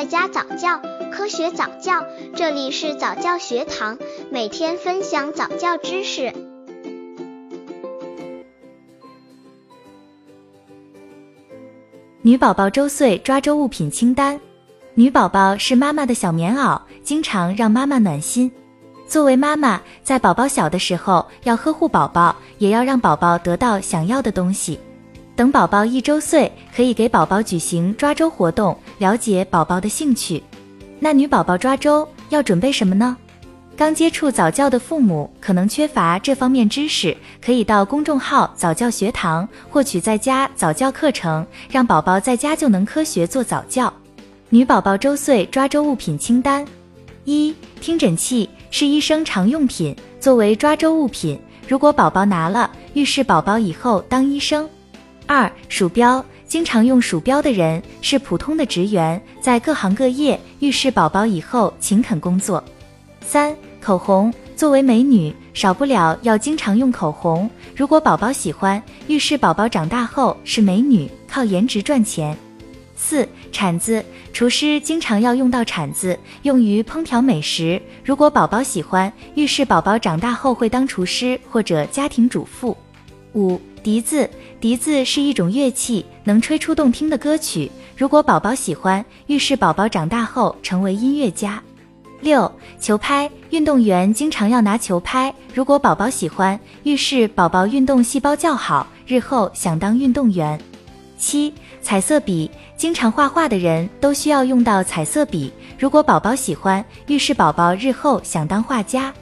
在家早教，科学早教，这里是早教学堂，每天分享早教知识。女宝宝周岁抓周物品清单。女宝宝是妈妈的小棉袄，经常让妈妈暖心。作为妈妈，在宝宝小的时候要呵护宝宝，也要让宝宝得到想要的东西。等宝宝一周岁，可以给宝宝举行抓周活动，了解宝宝的兴趣。那女宝宝抓周要准备什么呢？刚接触早教的父母可能缺乏这方面知识，可以到公众号早教学堂获取在家早教课程，让宝宝在家就能科学做早教。女宝宝周岁抓周物品清单：一、听诊器是医生常用品，作为抓周物品，如果宝宝拿了，预示宝宝以后当医生。二、鼠标，经常用鼠标的人是普通的职员，在各行各业，预示宝宝以后勤恳工作。三、口红，作为美女，少不了要经常用口红。如果宝宝喜欢，预示宝宝长大后是美女，靠颜值赚钱。四、铲子，厨师经常要用到铲子，用于烹调美食。如果宝宝喜欢，预示宝宝长大后会当厨师或者家庭主妇。五、笛子，笛子是一种乐器，能吹出动听的歌曲。如果宝宝喜欢，预示宝宝长大后成为音乐家。六、球拍，运动员经常要拿球拍。如果宝宝喜欢，预示宝宝运动细胞较好，日后想当运动员。七、彩色笔，经常画画的人都需要用到彩色笔。如果宝宝喜欢，预示宝宝日后想当画家。